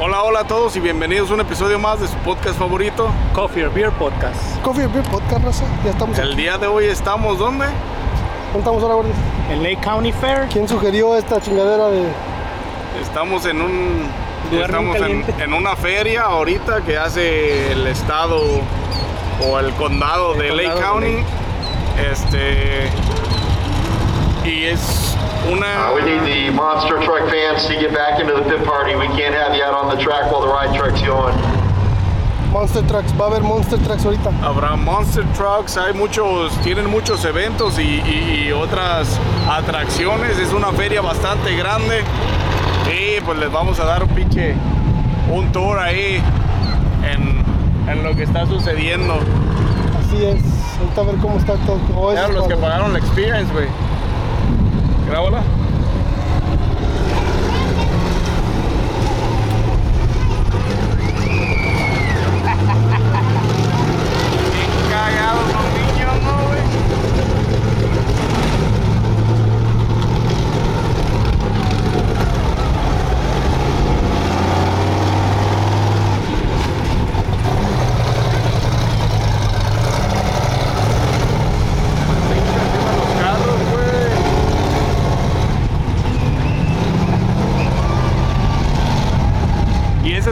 Hola, hola a todos y bienvenidos a un episodio más de su podcast favorito. Coffee or Beer Podcast. Coffee Beer Podcast, raza. Ya estamos El aquí. día de hoy estamos, ¿dónde? ¿Dónde estamos ahora, Gordis? El Lake County Fair. ¿Quién sugirió esta chingadera de...? Estamos en un... Lugar Estamos en, en una feria ahorita que hace el estado o el condado El de Lake de County. Este... Y es una... Uh, we need the monster truck fans to get back into the pit party. We can't have you out on the track while the ride truck's going. Monster Trucks. Va a haber Monster Trucks ahorita. Habrá Monster Trucks, hay muchos, tienen muchos eventos y, y- y otras atracciones. Es una feria bastante grande. Y pues les vamos a dar un pinche, un tour ahí en, en lo que está sucediendo. Así es. Ahorita a ver cómo está todo. Oh, es los que pagaron la experience, güey. Grabola?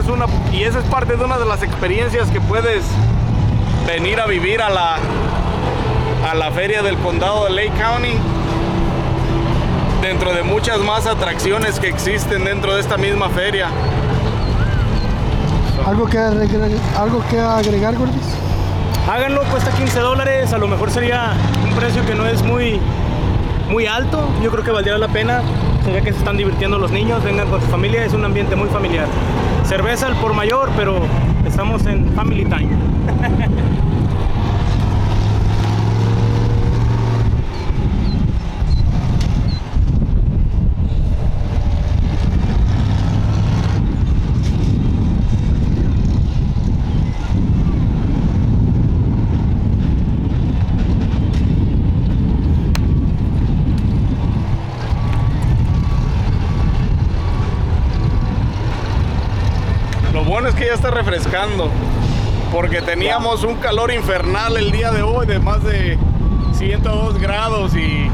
Es una y esa es parte de una de las experiencias que puedes venir a vivir a la a la feria del condado de Lake County. Dentro de muchas más atracciones que existen dentro de esta misma feria. ¿Algo que, agregar, ¿Algo que agregar, Gordis? Háganlo, cuesta 15 dólares. A lo mejor sería un precio que no es muy, muy alto. Yo creo que valdría la pena. Se ve que se están divirtiendo los niños. Vengan con su familia. Es un ambiente muy familiar. Cerveza al por mayor, pero estamos en family time. está refrescando. Porque teníamos un calor infernal el día de hoy de más de 102 grados y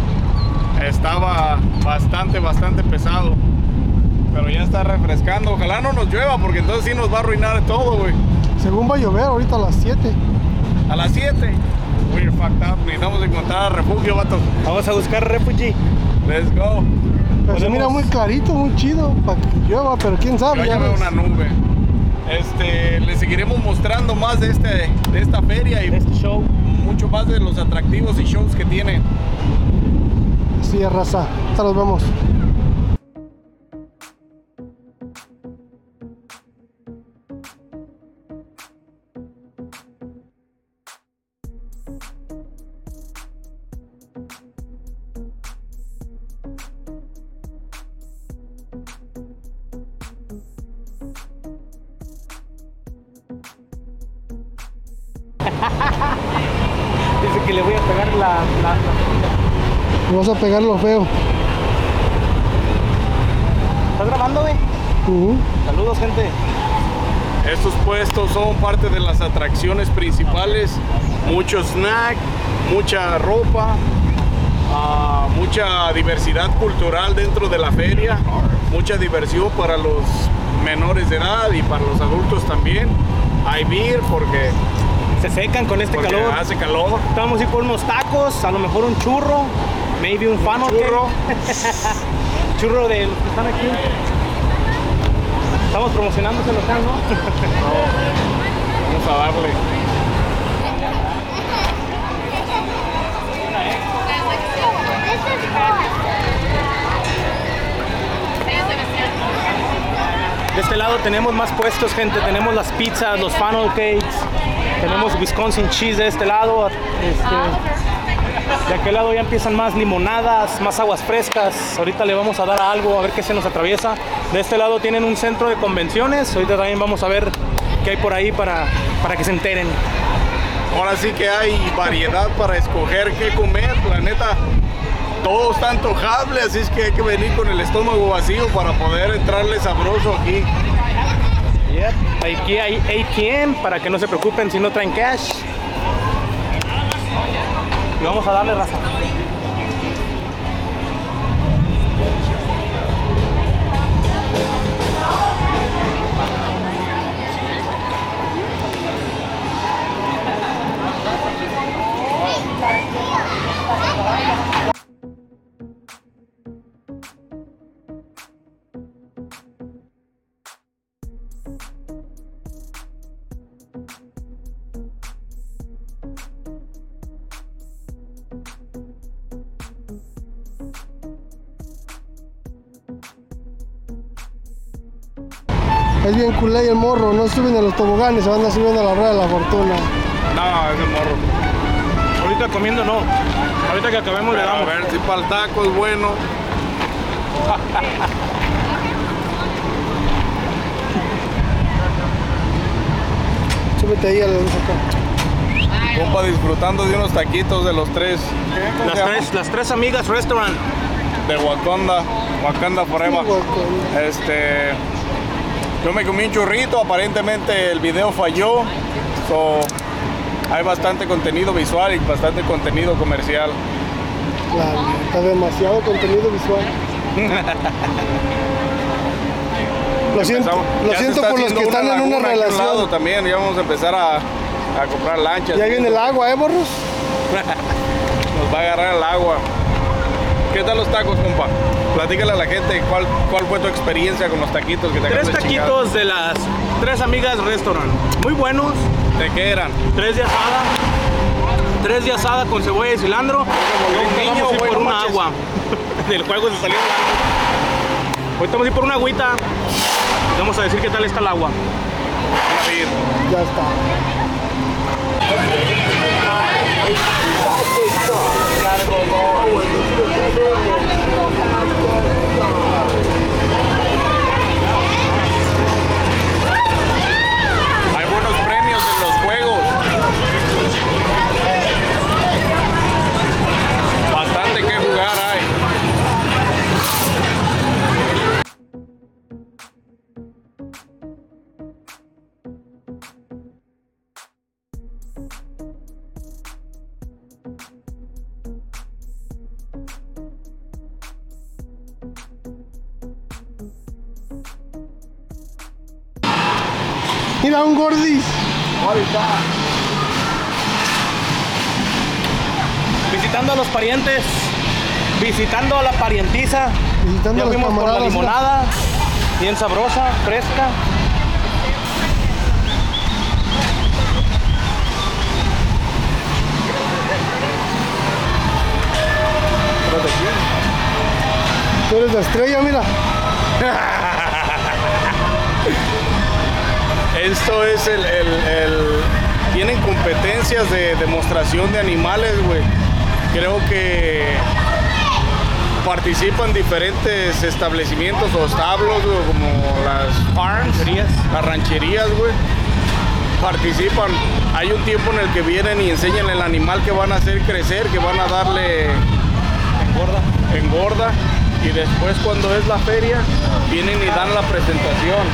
estaba bastante, bastante pesado. Pero ya está refrescando. Ojalá no nos llueva porque entonces sí nos va a arruinar todo, güey. Según va a llover ahorita a las 7. A las 7. We're fucked up. Necesitamos encontrar refugio, vatos. Vamos a buscar refugee. Let's go. Pero se mira muy clarito, muy chido para que llueva, pero quién sabe. Yo ya ya veo ves. una nube. Este, les seguiremos mostrando más de, este, de esta feria y de este show. mucho más de los atractivos y shows que tiene. Sí, es raza. Hasta los vemos. Dice que le voy a pegar la. la- la- vas a pegar lo feo. ¿Estás grabando, güey? Saludos, gente. Estos puestos son parte de las atracciones principales. Mucho snack, mucha ropa, ah, mucha diversidad cultural dentro de la feria, mucha diversión para los menores de edad y para los adultos también. Hay beer porque, Se secan con este porque calor. hace calor. Vamos a ir por unos tacos, a lo mejor un churro, maybe un funnel cake. Churro. churro de los que están aquí. Estamos promocionando ese local, ¿no? Vamos a darle. De este lado tenemos más puestos, gente. Tenemos las pizzas, los funnel cakes. Tenemos Wisconsin cheese de este lado. Este, de aquel lado ya empiezan más limonadas, más aguas frescas. Ahorita le vamos a dar algo, a ver qué se nos atraviesa. De este lado tienen un centro de convenciones. Ahorita también vamos a ver qué hay por ahí para, para que se enteren. Ahora sí que hay variedad para escoger qué comer. La neta, todo está antojable, así es que hay que venir con el estómago vacío para poder entrarle sabroso aquí. Yep. Aquí hay ATM para que no se preocupen si no traen cash. Y vamos a darle raza. Es bien culé y el morro, no suben a los toboganes, se van a subiendo a la rueda de la fortuna. No, ese morro. Ahorita comiendo no. Ahorita que acabemos le Pero a damos. ver si para el taco es bueno. Súbete ahí a la luz acá. Compa disfrutando de unos taquitos de los tres. ¿Cómo Las tres, las tres amigas restaurant. De Wakanda. Wakanda Forever. Wakanda. Este. Yo me comí un churrito, aparentemente el video falló. So, hay bastante contenido visual y bastante contenido comercial. Claro, está demasiado contenido visual. Lo siento, lo siento por los que están en una lado relación. también, ya vamos a empezar a, a comprar lanchas. Ya viene el agua, ¿eh, morros? Nos va a agarrar el agua. ¿Qué tal los tacos, compa? Platícale a la gente cuál, cuál fue tu experiencia con los taquitos que te Tres taquitos de las tres amigas restaurant. Muy buenos. ¿De qué eran? Tres de asada. Tres de asada con cebolla y cilantro. un niño, güey, por una manches. agua. Del juego se salió el agua. Ahorita vamos a ir por una agüita. Vamos a decir qué tal está el agua. Ya está. Visitando a los parientes. Visitando a la parientiza. Visitando Ya a fuimos por la limonada. Bien sabrosa, fresca. Tú eres la estrella, mira. Esto es el, el- el- Tienen competencias de demostración de animales, güey. Creo que participan diferentes establecimientos o establos, güey, como las farms, Rancherías. las rancherías, güey. Participan. Hay un tiempo en el que vienen y enseñan el animal que van a hacer crecer, que van a darle Engorda. engorda y después cuando es la feria vienen y dan la presentación.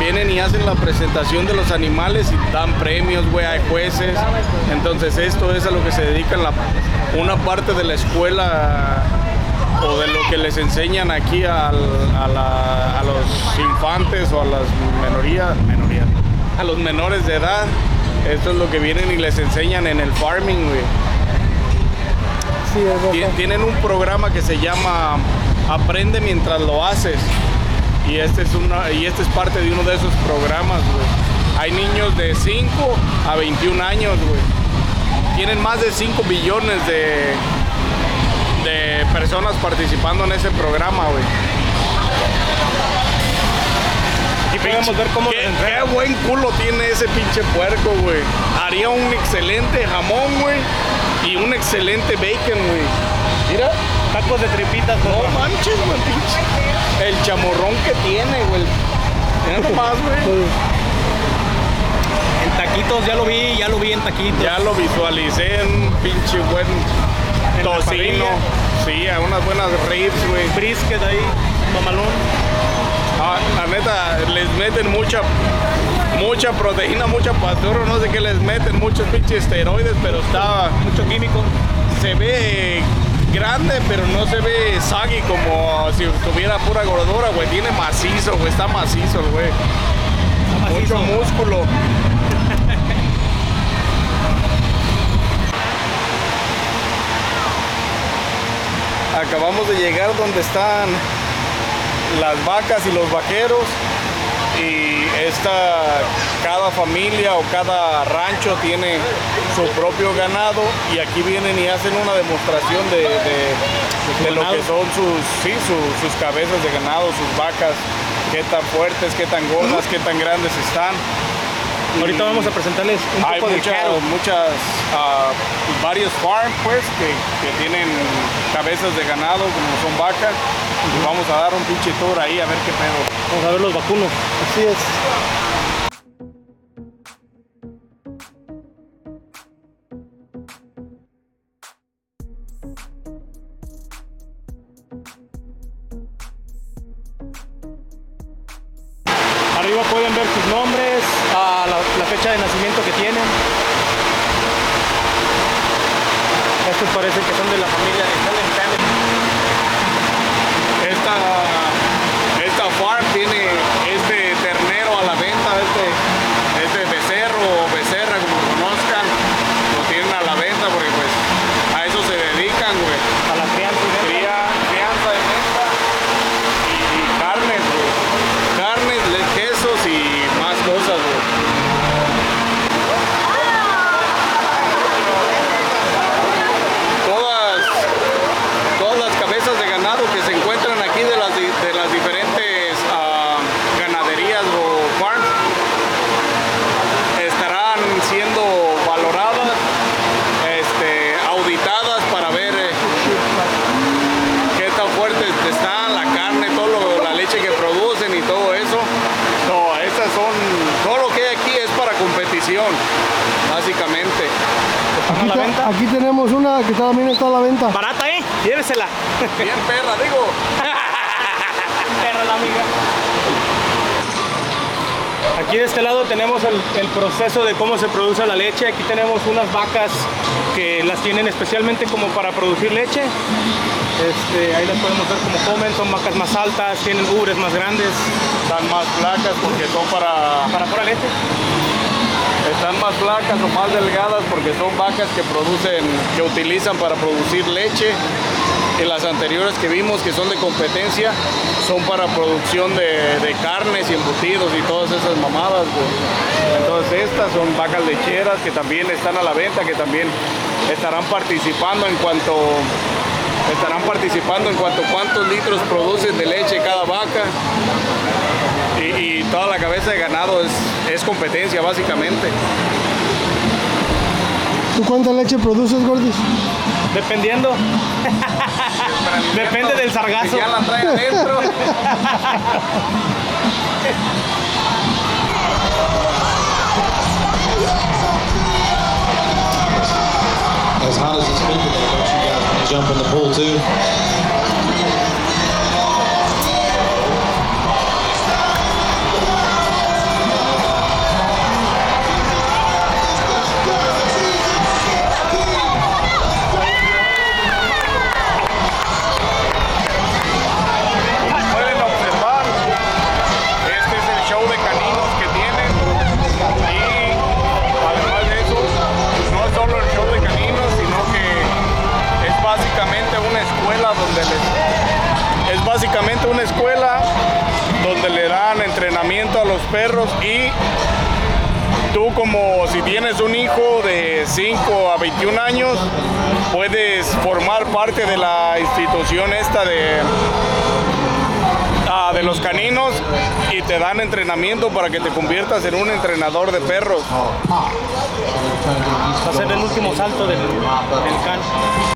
Vienen y hacen la presentación de los animales y dan premios, güey, hay jueces. Entonces esto es a lo que se dedica la, una parte de la escuela o de lo que les enseñan aquí al- a, la- a los infantes o a las menorías, menorías, a los menores de edad. Esto es lo que vienen y les enseñan en el farming, güey. Sí, Tien-. Tienen un programa que se llama Aprende mientras lo haces. Y este es, una, y este es parte de uno de esos programas, güey. Hay niños de 5 a 21 años, güey. Tienen más de 5 billones de, de personas participando en ese programa, güey. Aquí podemos ver cómo ¿Qué, qué buen culo tiene ese pinche puerco, güey. Haría un excelente jamón, güey. Y un excelente bacon, güey. Mira. tacos de tripitas. No manches, güey, pinche. El chamorrón que tiene, güey. Mira nomás, güey. En taquitos, ya lo vi, ya lo vi en taquitos. Ya lo visualicé en un pinche buen En tocino. Sí, a unas buenas ribs, güey. Brisket ahí, mamalón. Ah, la neta, les meten mucha, mucha proteína, mucha pastura, no sé qué les meten, muchos pinches esteroides, pero está Mucho químico. se ve grande, pero no se ve saggy como si tuviera pura gordura, güey. Tiene macizo, güey. Está macizo, el güey. Mucho músculo. Acabamos de llegar donde están las vacas y los vaqueros y esta cada familia o cada rancho tiene su propio ganado y aquí vienen y hacen una demostración de, de- de lo que son sus sí su- sus cabezas de ganado sus vacas qué tan fuertes qué tan gordas qué tan grandes están. Ahorita vamos a presentarles un hay poco de muchas, muchas ah, varios farm pues que, que tienen cabezas de ganado como son vacas y vamos a dar un pinche tour ahí a ver qué pedo Vamos a ver los vacunos. Así es. Arriba pueden ver sus nombres, la, la fecha de nacimiento que tienen. Estos parecen que son de la familia de Helen esta farm tiene este ternero a la venta este este becerro o becerra como lo conozcan lo tienen a la venta porque pues a eso se dedican güey A la crianza y venta. Cría, crianza de venta y, y carnes, güey. Carnes, le- quesos y más cosas, güey. Todas, todas las cabezas de ganado que se encuentran aquí de las, di- de las diferentes ah, ganaderías o farms estarán siendo valoradas, este, auditadas para ver eh, qué tan fuertes están, la carne, todo lo- la leche que producen y todo eso. No, estas son, todo lo que hay aquí es para competición, básicamente. ¿Están a Aquí, tenemos una que también está a la venta. Barata, ¿eh? Llévesela. Bien perra, digo. Perra la amiga. Aquí de este lado tenemos el, el proceso de cómo se produce la leche. Aquí tenemos unas vacas que las tienen especialmente como para producir leche. Este, ahí las podemos ver como comen, son vacas más altas, tienen ubres más grandes Están más flacas porque son para, para pura leche. Están más flacas o más delgadas porque son vacas que producen, que utilizan para producir leche. Y las anteriores que vimos que son de competencia son para producción de, de carnes y embutidos y todas esas mamadas. Entonces estas son vacas lecheras que también están a la venta, que también estarán participando en cuanto estarán participando en cuanto cuántos litros producen de leche cada vaca. Y, y toda la cabeza de ganado es, es competencia básicamente. ¿Tú cuánta leche produces, Gordis? Dependiendo. Depende del sargazo. Si ya la trae adentro. As hot as it's been today, don't you guys want to jump in the pool too? Es básicamente una escuela donde le dan entrenamiento a los perros y tú como si tienes un hijo de 5 a 21 años, puedes formar parte de la institución esta de, ah, de los caninos y te dan entrenamiento para que te conviertas en un entrenador de perros. Va a ser el último salto del, del can.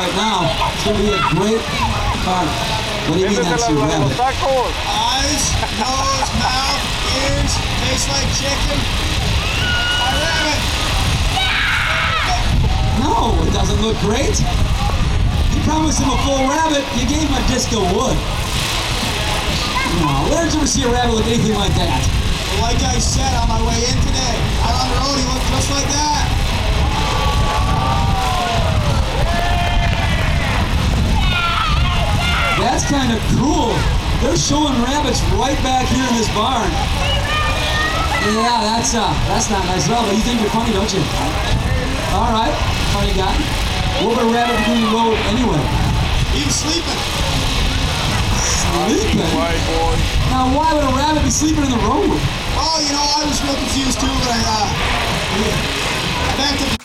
Right now. It's going to be a great car. What do you mean that's your rabbit? tacos. Eyes, nose, mouth, ears, tastes like chicken. My rabbit. No, it doesn't look great. You promised him a full rabbit. You gave him a disc of wood. No, where did you ever see a rabbit look anything like that? Like I said on my way in today, out on the road, he looked cool. They're showing rabbits right back here in this barn. Yeah, that's uh, that's not nice at all. But you think you're funny, don't you? All right, funny guy. What would a rabbit be doing in the road anyway? He's sleeping. Sleeping. White boy. Now, why would a rabbit be sleeping in the road? Oh, you know, I was real confused too, but I, uh, I backed up.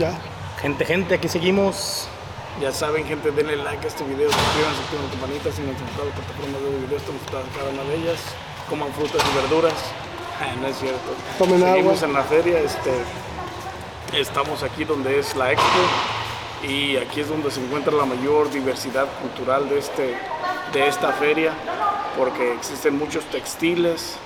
Ya. Gente, gente, aquí seguimos. Ya saben, gente, denle like a este video, suscríbanse, activen la campanita, si no han las plataformas de video, estamos para cada una de ellas. Coman frutas y verduras. No es cierto. Tomen Seguimos agua. en la feria, este, estamos aquí donde es la expo y aquí es donde se encuentra la mayor diversidad cultural de, este, de esta feria porque existen muchos textiles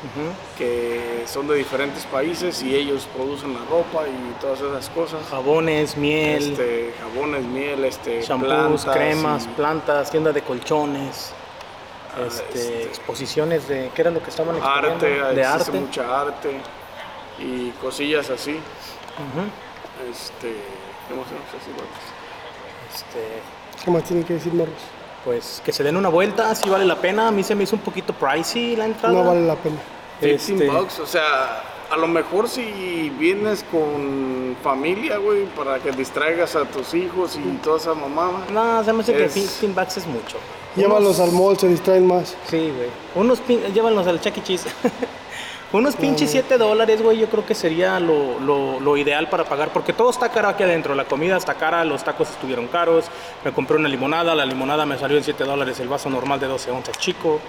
que son de diferentes países y ellos producen la ropa y todas esas cosas. Jabones, miel, Este, jabones, miel, este, shampoos, cremas, y- plantas, tienda de colchones, Ah, este, este- exposiciones de. ¿Qué era lo que estaban exponiendo? arte, De existe arte. mucha arte y cosillas así. Ujú. Este, ¿cómo se llama? Este, ¿Qué más tienen que decir, morros? Pues que se den una vuelta, si vale la pena. A mí se me hizo un poquito pricey la entrada. No vale la pena. 15 Este, bucks, o sea, a lo mejor si vienes con familia, güey, para que distraigas a tus hijos y toda esa mamada. No, se me hace que Es- 15 bucks es mucho. Llévalos Unos- al mall, se distraen más. Sí, güey. Unos pin... Llévalos al Chuck E. Cheese. Unos pinches 7 dólares, güey, yo creo que sería lo, lo- lo ideal para pagar, porque todo está caro aquí adentro. La comida está cara, los tacos estuvieron caros. Me compré una limonada, la limonada me salió en 7 dólares, el vaso normal de 12 onzas chico.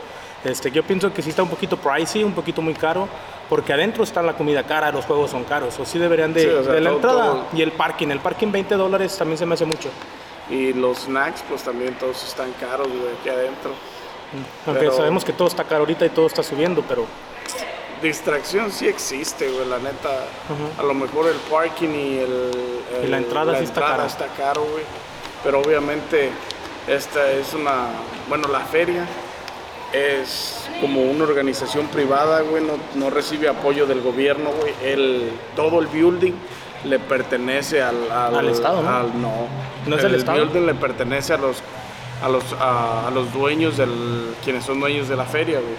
Este, yo pienso que sí está un poquito pricey, un poquito muy caro, porque adentro está la comida cara, los juegos son caros. O sí deberían de, Sí, o sea, de la todo- entrada. todo. Y el parking, el parking 20 dólares también se me hace mucho. Y los snacks, pues también todos están caros, güey, aquí adentro. Aunque Pero- sabemos que todo está caro ahorita y todo está subiendo, pero Distracción sí existe, güey, la neta. A lo mejor el parking y el... Y la el- entrada sí está entrada cara. está caro, güey. Pero obviamente esta es una... Bueno, la feria es como una organización privada, güey, no, no recibe apoyo del gobierno, güey. El, todo el building le pertenece al, al, Al Estado, ¿no? al- no. ¿No es el Estado? building le pertenece a los a los a, a los dueños del quienes son dueños de la feria, güey.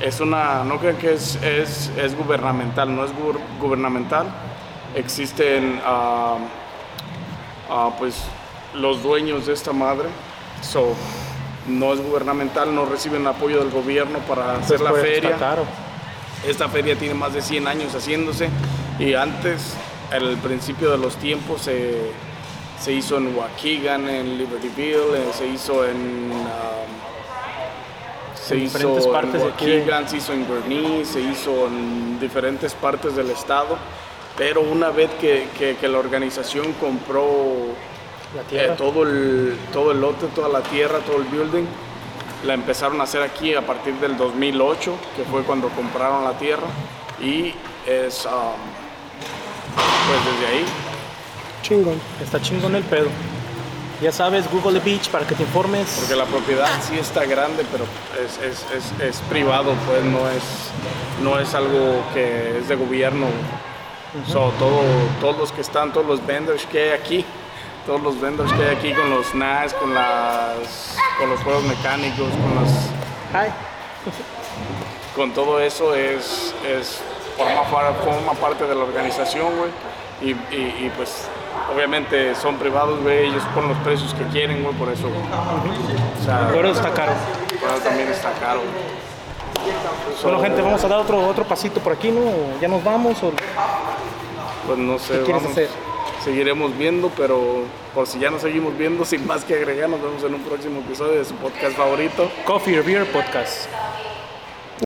Es una no crean que es es, es gubernamental, no es gur- gubernamental. Existen ah, ah, pues los dueños de esta madre. So, no es gubernamental, no reciben apoyo del gobierno para hacer la Pues, feria. Caro. Esta feria tiene más de 100 años haciéndose y antes, al principio de los tiempos, se, se hizo en Waukegan, en Libertyville, eh, se hizo en... um, se En hizo diferentes partes en de aquí de- se hizo en Gurnee, se hizo en diferentes partes del estado, pero una vez que, que- que la organización compró La eh, tierra. todo, el, todo el lote, toda la tierra, todo el building. La empezaron a hacer aquí a partir del 2008, que fue cuando compraron la tierra. Y es, um, pues desde ahí, Chingón. Está chingón el pedo. Ya sabes, Google the Beach para que te informes. porque la propiedad sí está grande, pero es, es, es, es privado, pues no es, no es algo que es de gobierno. So, todo, todos los que están, todos los vendors que hay aquí, todos los vendors que hay aquí con los NAS, con, las, con los juegos mecánicos, con las Hi. con todo eso es, es forma, par- forma parte de la organización, güey. Y, y- y, pues obviamente son privados, güey, ellos ponen los precios que quieren, güey, por eso. O sea, está caro. por eso también está caro. Bueno, gente, vamos a dar otro, otro pasito por aquí, ¿no? ¿O ¿Ya nos vamos? O... Pues no sé, ¿Qué quieres vamos, hacer? seguiremos viendo, pero por si ya no seguimos viendo, sin más que agregar, nos vemos en un próximo episodio de su podcast favorito. Coffee or Beer Podcast.